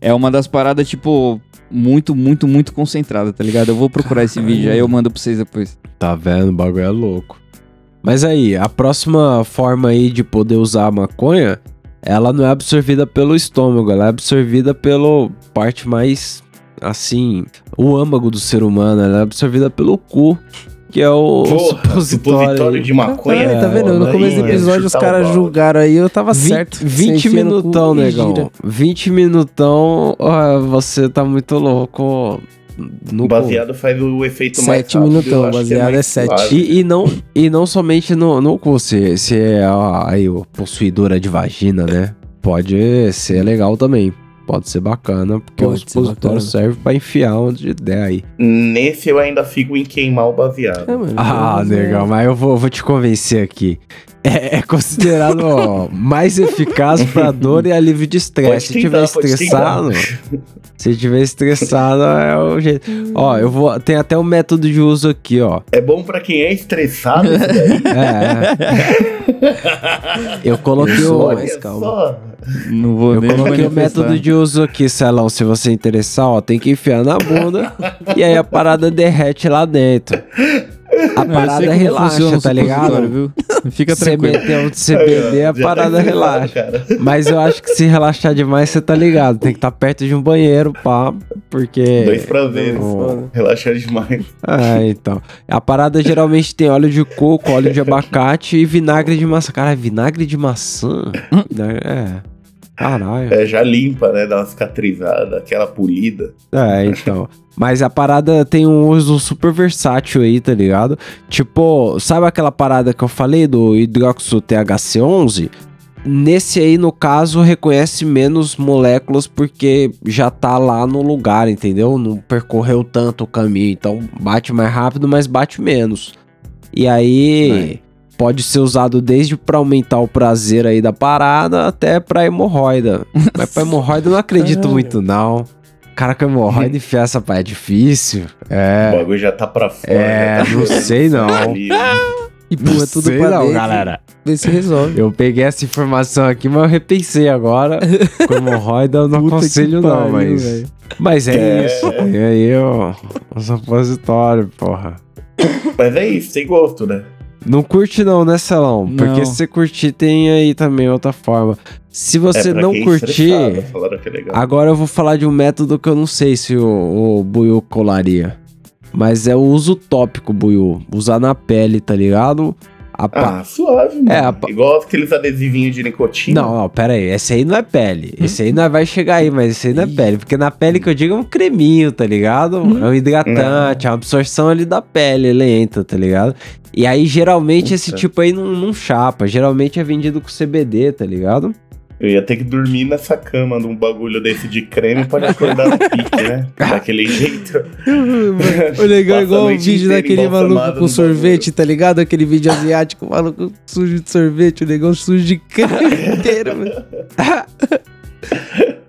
É uma das paradas, tipo, muito, muito, muito concentrada, tá ligado? Eu vou procurar esse Caralho. vídeo, aí eu mando pra vocês depois. Tá vendo? O bagulho é louco. Mas aí, a próxima forma aí de poder usar a maconha, ela não é absorvida pelo estômago, ela é absorvida pelo parte mais, assim, o âmago do ser humano, ela é absorvida pelo cu, que é o Porra, supositório de maconha. Caralho, tá vendo? No começo do é, episódio os caras julgaram aí, eu tava 20, certo. 20 Você enfia no cu minutão, negão. gira. 20 minutão, ó, você tá muito louco no baseado faz o efeito mais Sete rápido, minutão, eu acho que baseado mais é sete. suave. E, e não, e não somente no, no cu, se, se é ó, aí, o possuidora de vagina, né? Pode ser legal também. Pode ser bacana, porque Pode o supositório bacana. serve pra enfiar onde der aí. Nesse eu ainda fico em queimar o baseado. É, mano, Ah, mas é- legal, mas eu vou, vou te convencer aqui. É, é considerado ó, mais eficaz pra dor e alívio de estresse. Se tiver estressado, se tiver estressado é o jeito. Ó, eu vou. Tem até um método de uso aqui, ó. É bom pra quem é estressado isso daí. É. Eu coloquei o. Olha calma. Não vou Eu nem coloquei o manifestar. método de uso aqui, Celão. Se você interessar, ó, tem que enfiar na bunda e aí a parada derrete lá dentro. A parada relaxa, tá ligado? Fica Você tranquilo. meter um CBD, a Já parada tá relaxa. cara. Mas eu acho que se relaxar demais, você tá ligado. Tem que estar perto de um banheiro, pá, porque. Dois prazeres. Oh. Relaxar demais. É, então. A parada geralmente tem óleo de coco, óleo de abacate e vinagre de maçã. Cara, vinagre de maçã? Vinagre- É. Caralho. É, já limpa, né? Dá uma cicatrizada, aquela polida. É, então. Mas a parada tem um uso super versátil aí, tá ligado? Tipo, sabe aquela parada que eu falei do hidróxido THC11? nesse aí, no caso, reconhece menos moléculas porque já tá lá no lugar, entendeu? Não percorreu tanto o caminho. Então bate mais rápido, mas bate menos. E aí pode ser usado desde pra aumentar o prazer aí da parada até pra hemorroida. mas pra hemorroida eu não acredito Caralho. muito, não. Cara, com hemorroida enfiar essa pá é difícil. O É. bagulho já tá pra fora. É, tá não sei não. E pula Não tudo sei pra não, dentro. galera. Vê se resolve. Eu peguei essa informação aqui, mas eu repensei agora. Com hemorroida eu não Puta aconselho, não, pariu, mas. velho. Mas é, É. isso. Tem aí o, o supositório, porra. Mas é isso, tem gosto, né? Não curte, não, né, Celão? Porque Não. se você curtir, tem aí também outra forma. Se você é não curtir. é legal. Agora eu vou falar de um método que eu não sei se o, o Buiu colaria. Mas é o uso tópico, Buiu. Usar na pele, tá ligado? A pa- Ah, suave, mano. É, a pa- Igual aqueles adesivinhos de nicotina. Não, não, pera aí. Esse aí não é pele. Esse aí não vai chegar aí, mas esse aí não é pele. Porque na pele que eu digo é um creminho, tá ligado? É um hidratante, é uma absorção ali da pele lenta, tá ligado? E aí, geralmente, esse Puta. tipo aí não, não chapa. Geralmente é vendido com CBD, tá ligado? Eu ia ter que dormir nessa cama num bagulho desse de creme pra acordar no pique, né? Daquele jeito. O legal é igual o vídeo daquele maluco com sorvete, tá ligado? Aquele vídeo asiático, o maluco sujo de sorvete, o negão sujo de creme inteiro.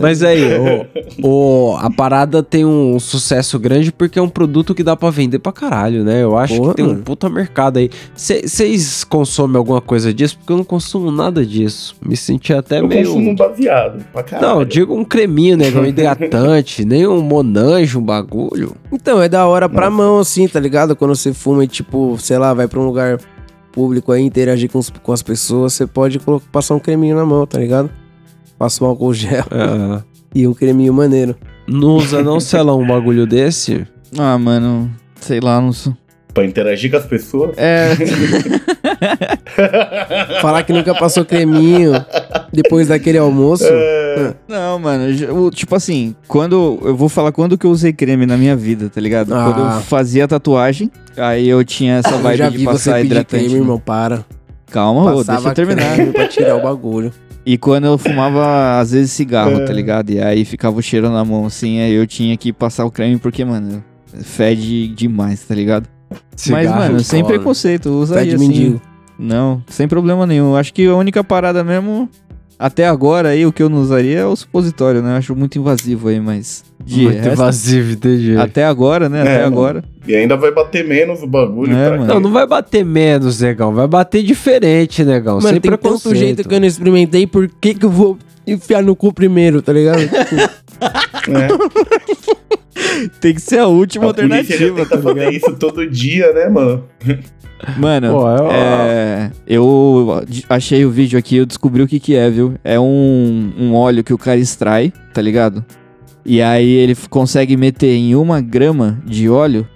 Mas aí, o, o- a parada tem um sucesso grande porque é um produto que dá pra vender pra caralho, né? Eu acho Porra, que tem um puta mercado aí. Vocês consomem alguma coisa disso? Porque eu não consumo nada disso. Me senti até Eu meio. consumo baseado pra caralho. Não, eu digo um creminho, né? Um hidratante, nem um monange, um bagulho. Então, é da hora pra Nossa. mão, assim, tá ligado? Quando você fuma e, tipo, sei lá, vai pra um lugar público aí, interagir com, os- com as pessoas, você pode passar um creminho na mão, tá ligado? Passa um álcool gel É. e um creminho maneiro. Não usa não, Celão, um bagulho desse? Ah, mano, sei lá, não sou. Pra interagir com as pessoas. É, Falar que nunca passou creminho depois daquele almoço. É, não, mano, o- tipo assim, quando. Eu vou falar quando que eu usei creme na minha vida, tá ligado? Ah. Quando eu fazia tatuagem, aí eu tinha essa eu vibe já de vi você passar pedir hidratante. creme, irmão, para. Calma, ô, deixa eu terminar. creme pra tirar o bagulho. E quando eu fumava, às vezes, cigarro, É. tá ligado? E aí ficava o cheiro na mão, assim, aí eu tinha que passar o creme, porque, mano, fede demais, tá ligado? Mas, Cigarro, mano, sem foda. preconceito, usa Pé de aí, assim. mendigo. Não, sem problema nenhum. Acho que a única parada mesmo, até agora aí, o que eu não usaria é o supositório, né? Eu acho muito invasivo aí, mas... De Muito resto, invasivo, entendi. até agora, né? Até É, mano. agora. E ainda vai bater menos o bagulho. É? Não, não vai bater menos, negão. Vai bater diferente, negão. Mano, sem tem tanto jeito que eu não experimentei, por que que eu vou enfiar no cu primeiro, tá ligado? É. Tem que ser a última A alternativa, tá fazer ligado? isso todo dia, né, mano? Mano, Pô, eu- é, eu achei o vídeo aqui, eu descobri o que que é, viu? É um, um óleo que o cara extrai, tá ligado? E aí ele consegue meter em uma grama de óleo,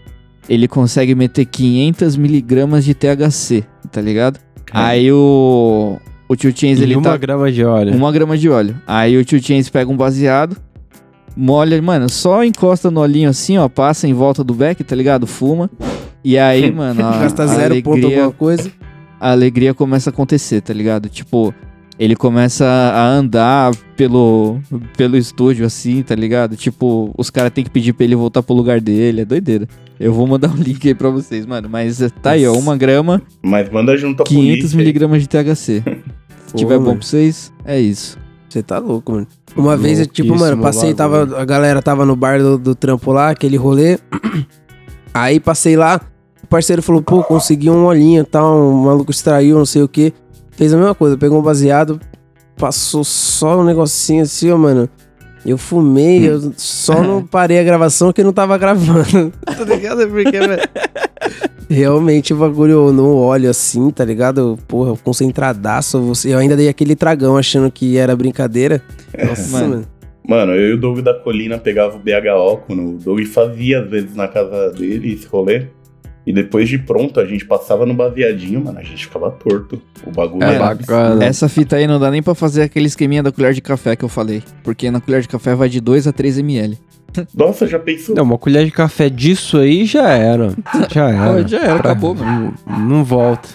ele consegue meter 500 miligramas de THC, tá ligado? Aí o, o Tio Chains, ele uma tá... grama de óleo. Uma grama de óleo. Aí o Tio Chains pega um baseado, molha, mano, só encosta no olhinho assim, ó, passa em volta do beck, tá ligado? Fuma. E aí, mano, a, Gasta a zero ponto alegria, alguma coisa. a alegria começa a acontecer, tá ligado? Tipo, ele começa a andar pelo, pelo estúdio assim, tá ligado? Tipo, os caras têm que pedir pra ele voltar pro lugar dele, é doideira. Eu vou mandar um link aí pra vocês, mano. Mas tá aí, ó, uma grama, Mas manda junto a 500 polícia. aí. miligramas de THC. Se tiver bom pra vocês, é isso. Você tá louco, mano. Uma vez, eu, tipo, mano, passei, bagulho. tava, a galera tava no bar do, do trampo lá, aquele rolê. Aí passei lá, o parceiro falou, pô, consegui um olhinho e tal, um maluco extraiu, não sei o que. Fez a mesma coisa, pegou um baseado, passou só um negocinho assim, ó, mano. Eu fumei, eu só não parei a gravação que não tava gravando. tá ligado? Porque, velho. Realmente o bagulho no óleo assim, tá ligado? Porra, concentradaço. Você, eu ainda dei aquele tragão achando que era brincadeira. Nossa, Mano. mano. Mano, eu e o Doug da Colina pegava o BHO quando o Doug fazia às vezes na casa dele esse rolê. E depois de pronto, a gente passava no baseadinho, mano, a gente ficava torto. O bagulho É, era bacana. Essa fita aí não dá nem pra fazer aquele esqueminha da colher de café que eu falei. Porque na colher de café vai de 2 a 3 ml. Nossa, já pensou? Não, uma colher de café disso aí já era. Já era. Pô, já era, Pra- acabou, mano. Não, não volta.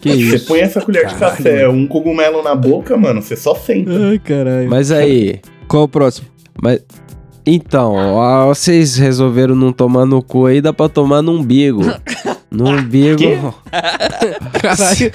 Que Você isso. põe essa colher de café, um cogumelo na boca, mano, você só senta. Ai, caralho. Mas aí. Qual o próximo? Mas. Então, ó, vocês resolveram não tomar no cu aí, dá pra tomar no umbigo. No umbigo. Quê? Caralho.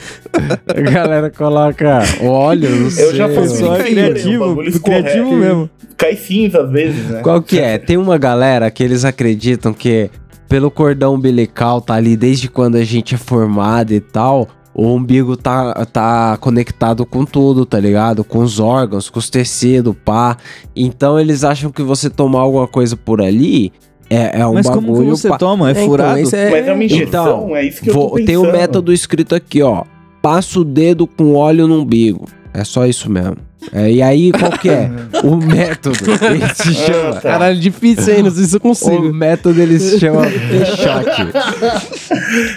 A galera coloca óleo, não sei. Eu já fui. Só é aí, criativo, criativo mesmo. Cai cinza às vezes, né? Qual que é? Tem uma galera que eles acreditam que pelo cordão umbilical tá ali desde quando a gente é formado e tal, o umbigo tá, tá conectado com tudo, tá ligado? Com os órgãos, com os tecidos, pá. Então eles acham que você tomar alguma coisa por ali é, é um Mas como bagulho. você pá. toma? É, então, furado? esse é- Mas é uma injeção, Então, é isso que eu Vou- tô pensando. tem um método escrito aqui, ó. Passa o dedo com óleo no umbigo. É só isso mesmo. É, e aí, qual que é? o método. Ele se chama. Ah, tá. Caralho, difícil, hein? Não sei se eu O consigo. método ele se chama Peixote.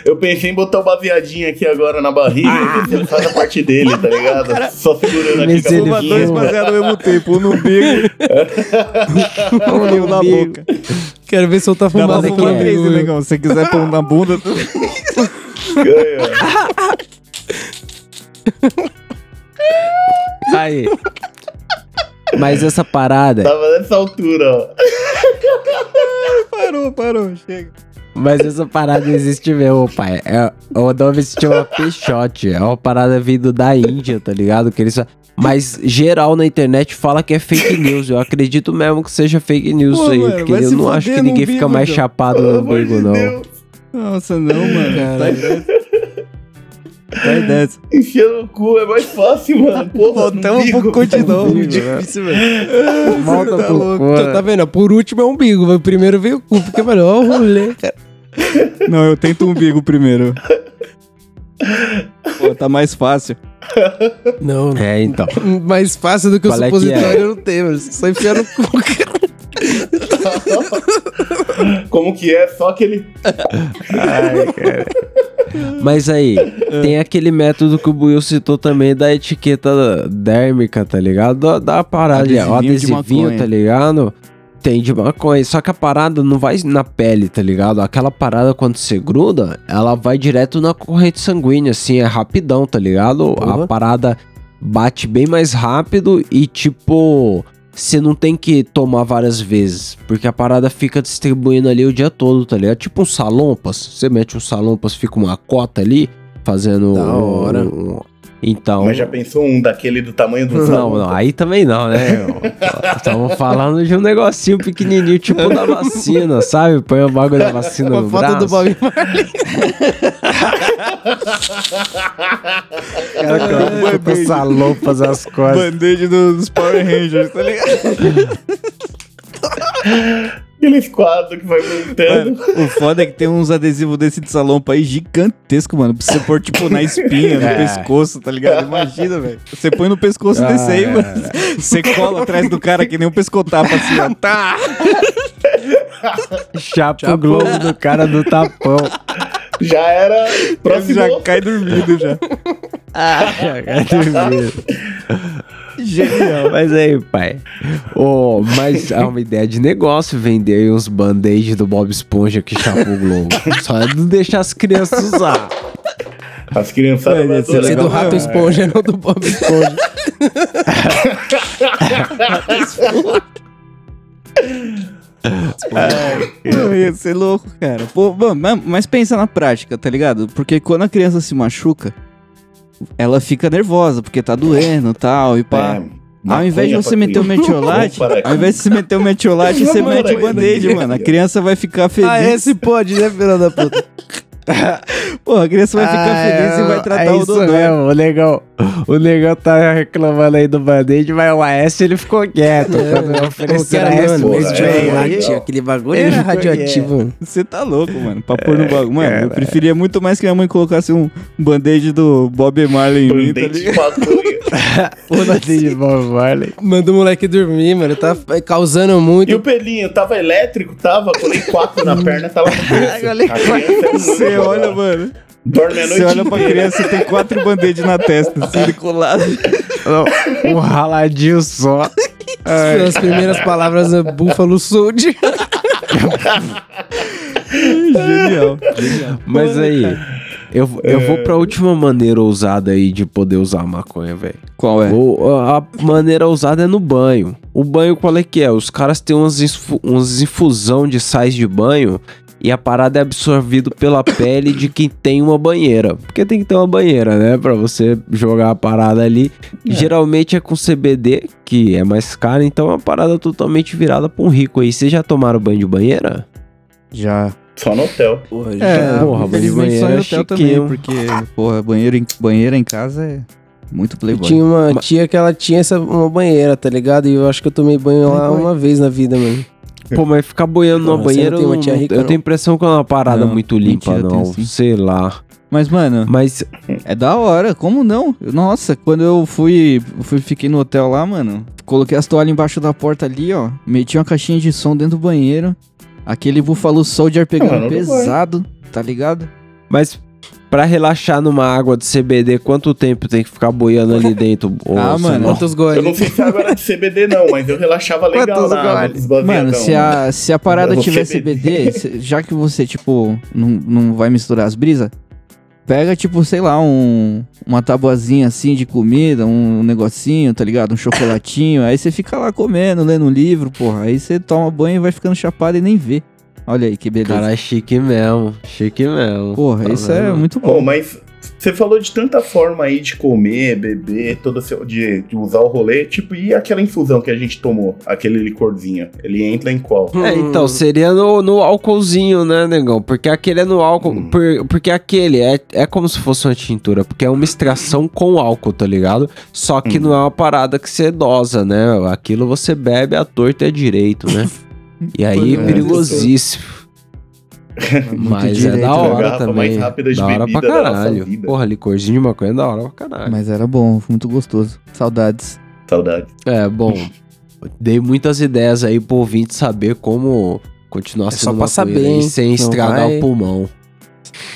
Eu pensei em botar o baseadinho aqui agora na barriga e ver se ele faz a parte dele, tá ligado? Só segurando aqui Fuma dois baseados ao mesmo tempo, um no umbigo, um na boca. Quero ver se eu tá fumar aqui. três, né, negão? Se você quiser pôr um na bunda, tu... Ganha. Aí. Mas essa parada, Tava nessa altura, ó. parou, parou, chega. mas essa parada existe mesmo, pai. É, o nome se chama Peixote. É uma parada vindo da Índia, tá ligado? Que eles mas geral na internet fala que é fake news. Eu acredito mesmo que seja fake news Pô, isso aí. mano, porque eu não acho que ninguém fica mais então. chapado no de não. Deus. Nossa, não, mano. Caralho. Dessa. Sai dessa. Encher no cu é mais fácil, mano. Porra, Voltamos no pro continuo. velho. Muito difícil, velho. Volta Tá louco. Então, tá vendo? Por último é o umbigo. mas Primeiro veio o cu. Porque, mano, ó o rolê, cara. Não, eu tento o umbigo primeiro. Pô, tá mais fácil. Não, não. É, então. Mais fácil do que o Qual é que supositório eu não mano. Só enfiar no cu, cara. Como que é? Só aquele. Mas aí, tem aquele método que o Buiu citou também da etiqueta dérmica, tá ligado? Da, da parada, de- o Adesivinho de adesivinho, tá ligado? Tem de maconha, só que a parada não vai na pele, tá ligado? Aquela parada quando você gruda, ela vai direto na corrente sanguínea, assim, é rapidão, tá ligado? Porra. A parada bate bem mais rápido e tipo, você não tem que tomar várias vezes, porque a parada fica distribuindo ali o dia todo, tá ligado? Tipo um salompas, você mete um salompas, fica uma cota ali, fazendo... Da hora. um- Então... Mas já pensou um daquele do tamanho do Não, não, aí também não, né? Estamos falando de um negocinho pequenininho, tipo da vacina, sabe? Põe o bagulho da vacina Uma no foto braço. do Bob Marley. cara coloca essa loupas as costas. Band-aid dos Power Rangers, tá ligado? Aqueles quadros que vai montando. Mano, o foda é que tem uns adesivos desse de salompa aí gigantesco, mano. Pra você pôr, tipo, na espinha, no É. pescoço, tá ligado? Imagina, velho. Você põe no pescoço Ah, desse aí, é. mano. Você cola atrás do cara que nem um pescotapa, assim, ó. Tá! Chapa o globo do cara do tapão. Já era próximo. Já cai dormindo já. Genial. Mas aí, pai. Ô, mas é uma ideia de negócio vender uns band-aid do Bob Esponja que chapa o globo. Só não deixar as crianças usar. As Esse é adorar. do Rato Esponja, não do Bob Esponja. Não, ia ser louco, cara. Pô, mas pensa na prática, tá ligado? Porque quando a criança se machuca, ela fica nervosa, porque tá doendo e tal, e pá. É, Ao invés de você meter o metiolate, parar ao invés de você meter o metiolate, você Vamos mete o band-aid, mano. A criança vai ficar feliz. ah, esse pode, né, filho da puta? Pô, a criança vai ficar Ah, feliz e vai tratar é o dodói. mesmo, o negão, o negão tá reclamando aí do band-aid, mas o AS ele ficou quieto. Quando eu ofereci Cara, AS, mano, porra, é, é. aquele bagulho Ele era radioativo. Você tá louco, mano. Pra pôr no É, bagulho. Mano, eu preferia muito mais que minha mãe colocasse um band-aid do Bob Marley em mim, tá Band-aid de ligado? maconha. o band-aid de Bob Marley. Manda o moleque dormir, mano. Tá causando muito. E o pelinho, tava elétrico? Tava, colei quatro na perna, tava. Colei é muito Você olha, mano. Dorme a noite Você olha pra criança e tem quatro band-aid na testa, assim, colado. Um raladinho só. As primeiras palavras é Buffalo Soldier. Genial. Mas aí, eu, eu vou pra última maneira ousada aí de poder usar a maconha, velho. Qual é? O- A maneira ousada é no banho. O banho qual é que é? Os caras têm umas, infu- umas infusão de sais de banho e a parada é absorvido pela pele de quem tem uma banheira. Porque tem que ter uma banheira, né? Pra você jogar a parada ali. Geralmente é com CBD, que é mais caro, então é uma parada totalmente virada pra um rico aí. Vocês já tomaram banho de banheira? Já. Só no hotel. Porra, É, já. porra, banho de infelizmente só é hotel também, chiquinho. porque, porra, banheiro em, banheira em casa é muito Eu playboy. tinha uma tia que ela tinha essa, uma banheira, tá ligado? E eu acho que eu tomei banho lá Playboy. uma vez na vida, mano. Pô, mas ficar boiando numa Não, você banheira, não tem uma eu, rica, eu não? tenho a impressão que é uma parada Não, muito limpa, mentira, não. Sei lá. Mas, mano, Mas é da hora, como não? Nossa, quando eu fui, fui fiquei no hotel lá, mano, coloquei as toalhas embaixo da porta ali, ó, meti uma caixinha de som dentro do banheiro, aquele Buffalo Soldier pegando pesado, tá ligado? Mas pra relaxar numa água de CBD, quanto tempo tem que ficar boiando ali dentro? Ah, mano. Quantos Eu goles? não sei se agora é de CBD não, mas eu relaxava legal Quantos na água Mano, se a, se a parada Eu tiver CBD. CBD, já que você, tipo, não, não vai misturar as brisas, pega, tipo, sei lá, um, uma tabuazinha assim de comida, um negocinho, tá ligado? Um chocolatinho. aí você fica lá comendo, lendo um livro, porra. Aí você toma banho e vai ficando chapado e nem vê. Olha aí que beleza. Cara, é chique mesmo. Chique mesmo. porra, Tá isso é muito bom. mas você falou de tanta forma aí de comer, beber, todo seu, de, de usar o rolê, tipo, e aquela infusão que a gente tomou, aquele licorzinho, ele entra em qual? É, então, seria no, no álcoolzinho, né, negão? Porque aquele é no álcool. Hum. por- porque aquele é, é como se fosse uma tintura, porque é uma extração com álcool, tá ligado? Só que Hum. não é uma parada que você dosa, né? Aquilo você bebe à torta e à direito, né? E aí, É, perigosíssimo. Mas é direito, da né? hora também. mais rápida de da hora pra caralho. Porra, licorzinho de maconha é da hora pra caralho. Mas era bom, muito gostoso. Saudades. Saudade. É, bom. Dei muitas ideias aí pro ouvinte saber como continuar É sendo só pra saber, hein? sem Não estragar vai- o pulmão.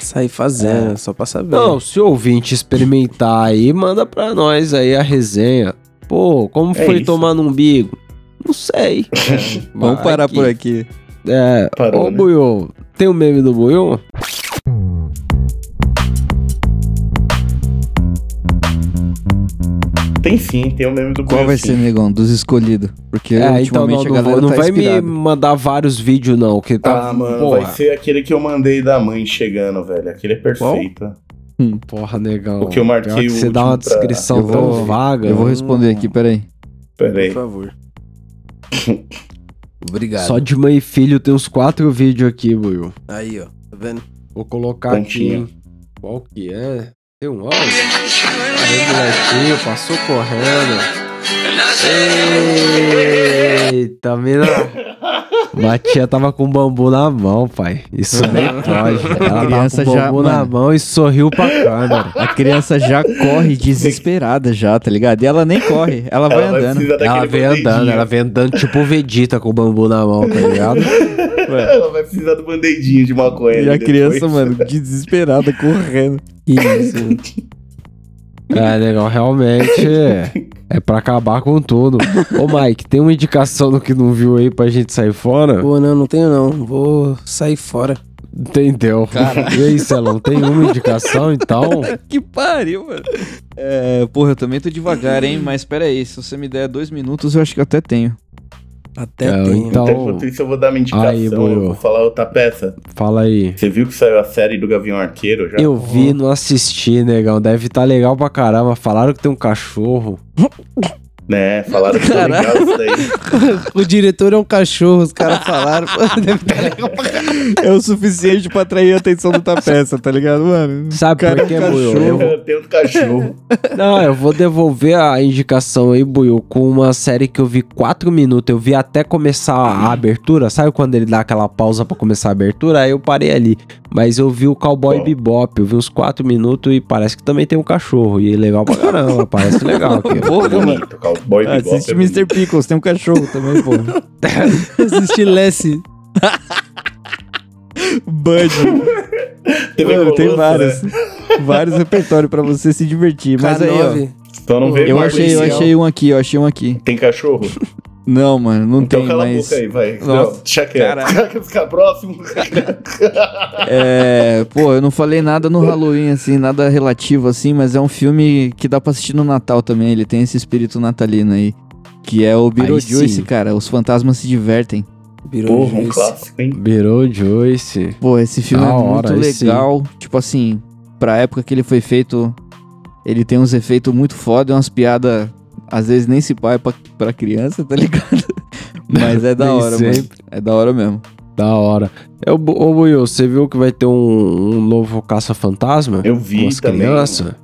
Sair fazendo, só pra saber. Não, se o ouvinte experimentar aí, manda pra nós aí a resenha. Pô, como É foi isso. tomar no umbigo? Não sei. Vamos Vai parar que- por aqui. É, Parou, ô né? Buiu, tem o meme do Buiu? Tem sim, tem o meme do Qual Buiu, vai sim. ser, negão, dos escolhidos? Porque É, então não, ultimamente não, a galera vou- não tá vai me mandar vários vídeos não, que tá... Ah, mano, porra, vai ser aquele que eu mandei da mãe chegando, velho. Aquele é perfeito. porra, negão. O que eu marquei Pior que o Você dá uma pra- descrição Eu tão vou- vaga. Eu vou responder aqui, peraí. Pera Por favor. Obrigado. Só de mãe e filho tem uns quatro vídeos aqui, Buiu. Aí, ó. Tá vendo? Vou colocar Pontinho. aqui. Qual que é? Tem um áudio? Aí, passou correndo. Eita, mina. A tia tava com bambu na mão, pai. Isso nem pode. Ela criança tava com já- bambu na mano. mão e sorriu pra câmera. A criança já corre desesperada já, tá ligado? E ela nem corre, ela vai Ela vai andando. precisar Ela vem andando, ela vem andando tipo o Vegeta com o bambu na mão, tá ligado? Ela vai precisar do band-aidinho de maconha. E a ali criança, depois. mano, desesperada, correndo. Isso. É, legal, realmente é pra acabar com tudo. Ô, Mike, tem uma indicação do que não viu aí pra gente sair fora? Pô, não, não tenho não. Vou sair fora. Entendeu? E aí, Celão, tem uma indicação então? que pariu, mano. É, porra, eu também tô devagar, hein? Mas pera aí, se você me der dois minutos, eu acho que eu até tenho. Até É, tenho. então- enquanto isso, eu vou dar uma indicação. Aí, eu vou falar outra peça. Fala aí. Você viu que saiu a série do Gavião Arqueiro já? Eu vi, não assisti, negão. Deve estar legal pra caramba. Falaram que tem um cachorro. Né? Falaram que ligado isso daí. O diretor é um cachorro, os caras falaram. É o suficiente pra atrair a atenção do peça, tá ligado, mano? Sabe Cara, por quê, um Buiu? cachorro. Eu- Tem um cachorro. Não, eu vou devolver a indicação aí, Buiu, com uma série que eu vi quatro minutos. Eu vi até começar a abertura. Sabe quando ele dá aquela pausa pra começar a abertura? Aí eu parei ali. Mas eu vi o Cowboy Qual? Bebop. Eu vi uns quatro minutos e parece que também tem um cachorro. E é legal pra caramba. parece legal aqui. Porra, mano. Bonito, Cowboy Bebop. Assiste é Mr. Pickles, tem um cachorro também, pô. Assistir Lessie. Bud. Mano, tem vários. né? Vários repertórios pra você se divertir. Mas aí, ó. K9. Só não veio Eu achei, eu achei um aqui, eu achei um aqui. Tem cachorro? Não, mano, não então tem, cala mas. a boca aí, vai. Nossa, não, deixa quieto. Ficar próximo. É, pô, eu não falei nada no Halloween, assim, nada relativo, assim, mas é um filme que dá pra assistir no Natal também. Ele tem esse espírito natalino aí. Que é o Beetlejuice, cara. Os fantasmas se divertem. Virou Porra, um clássico, hein? Beetlejuice. Pô, esse filme Da é hora, muito aí sim. legal. Tipo assim, pra época que ele foi feito, ele tem uns efeitos muito foda, umas piadas, às vezes nem se pai pra, pra criança, tá ligado? Mas é da hora, mano. É da hora mesmo. Da hora. É, ô, Buiu, você viu que vai ter um, um novo Caça-Fantasma? Eu vi Com as também. crianças?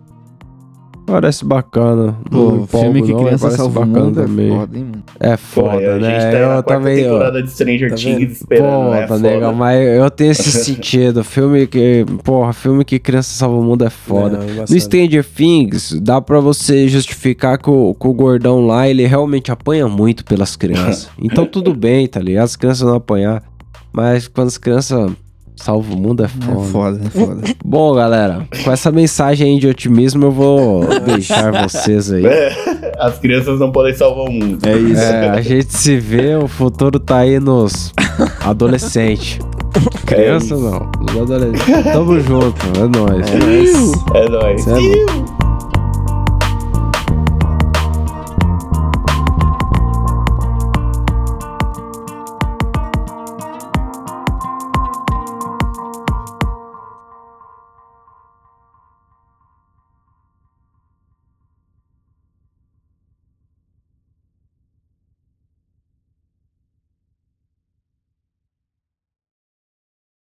Parece bacana. Pô, filme que não, criança salva o bacana mundo também. é foda, hein, mano? É Pô, foda, a gente né? tá na eu quarta também, ó. temporada de Stranger Tá Things esperando, Pô, né? tá Foda. legal, mas eu tenho esse sentido. Filme que. Porra, filme que criança salva o mundo é foda. Não, No. Stranger Things, dá pra você justificar que o, que o gordão lá, ele realmente apanha muito pelas crianças. Então tudo bem, tá ligado? As crianças não apanhar. Mas quando as crianças salvam o mundo é É foda. foda, é foda. Bom, galera, com essa mensagem aí de otimismo, eu vou deixar vocês aí. É, as crianças não podem salvar o mundo. É isso. É, a gente se vê, o futuro tá aí nos adolescentes. Criança isso. não, nos adolescentes. Tamo junto, é nóis. É nóis. É nóis. É louco.